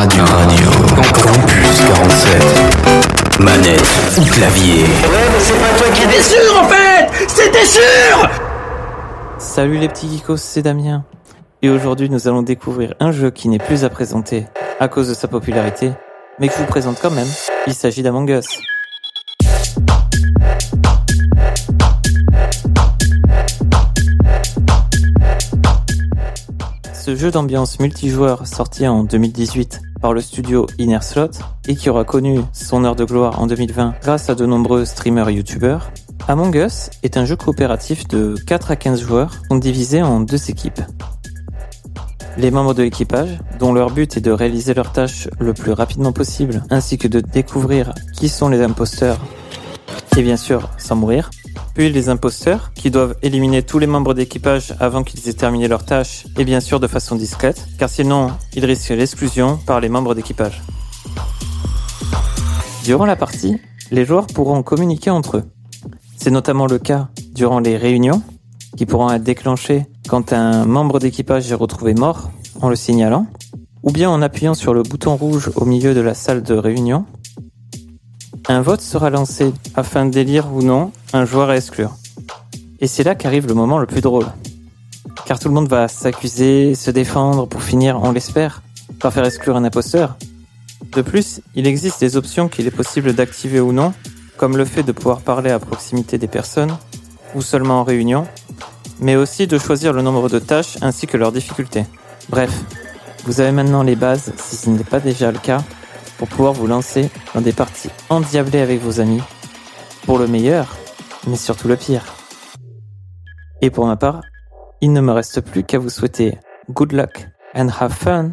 Radio. Radio. Campus 47. Manette ou clavier. Ouais, mais c'est pas toi qui étais sûr en fait C'était sûr Salut les petits geekos, c'est Damien. Et aujourd'hui, nous allons découvrir un jeu qui n'est plus à présenter à cause de sa popularité, mais que je vous présente quand même. Il s'agit d'Among Us. Ce jeu d'ambiance multijoueur sorti en 2018 par le studio Inner Slot et qui aura connu son heure de gloire en 2020 grâce à de nombreux streamers youtubeurs, Among Us est un jeu coopératif de 4 à 15 joueurs divisés en deux équipes. Les membres de l'équipage, dont leur but est de réaliser leurs tâches le plus rapidement possible, ainsi que de découvrir qui sont les imposteurs, et bien sûr sans mourir, puis les imposteurs, qui doivent éliminer tous les membres d'équipage avant qu'ils aient terminé leur tâche, et bien sûr de façon discrète, car sinon ils risquent l'exclusion par les membres d'équipage. Durant la partie, les joueurs pourront communiquer entre eux. C'est notamment le cas durant les réunions, qui pourront être déclenchées quand un membre d'équipage est retrouvé mort en le signalant, ou bien en appuyant sur le bouton rouge au milieu de la salle de réunion. Un vote sera lancé afin d'élire ou non un joueur à exclure. Et c'est là qu'arrive le moment le plus drôle. Car tout le monde va s'accuser, se défendre pour finir, on l'espère, par faire exclure un imposteur. De plus, il existe des options qu'il est possible d'activer ou non, comme le fait de pouvoir parler à proximité des personnes, ou seulement en réunion, mais aussi de choisir le nombre de tâches ainsi que leur difficulté. Bref, vous avez maintenant les bases, si ce n'est pas déjà le cas, pour pouvoir vous lancer dans des parties endiablées avec vos amis, pour le meilleur, mais surtout le pire. Et pour ma part, il ne me reste plus qu'à vous souhaiter good luck and have fun